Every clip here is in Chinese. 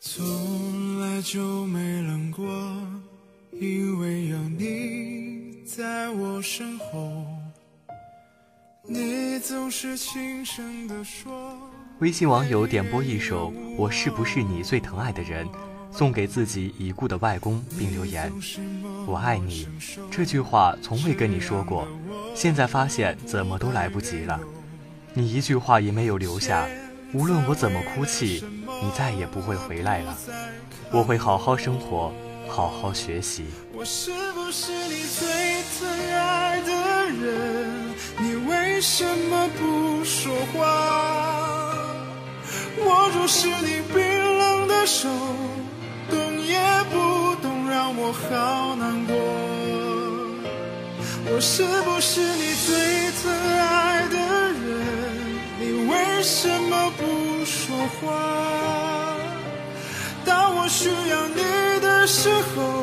从来就没冷过，因为有你在我身后。你总是轻声地说。微信网友点播一首《我是不是你最疼爱的人》，送给自己已故的外公，并留言：“我爱你。”这句话从未跟你说过，现在发现怎么都来不及了。你一句话也没有留下，无论我怎么哭泣，你再也不会回来了。我会好好生活，好好学习。我是不是你最疼爱的人？你为什么不说话？握住是你冰冷的手，动也不动，让我好难过。我是不是你最疼爱？为什么不说话？当我需要你的时候，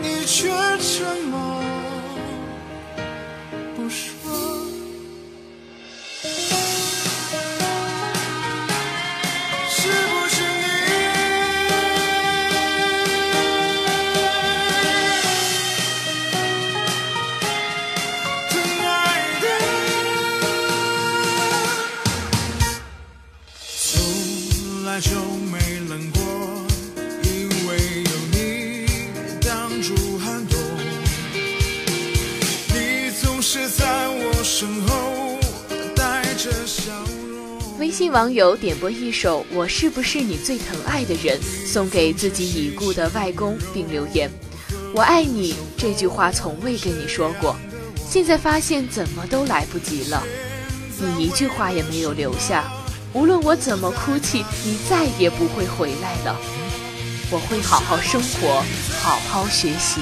你却沉默。微信网友点播一首《我是不是你最疼爱的人》，送给自己已故的外公，并留言：“我爱你。”这句话从未跟你说过，现在发现怎么都来不及了。你一句话也没有留下，无论我怎么哭泣，你再也不会回来了。我会好好生活，好好学习。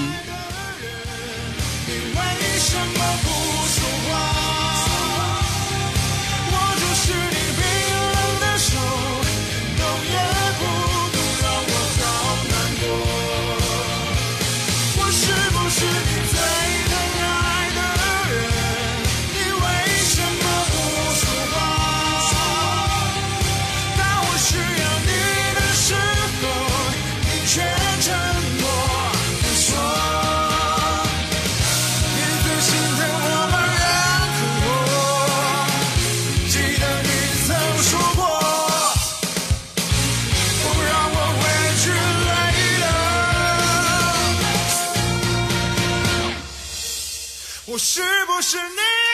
should die. 我是不是你？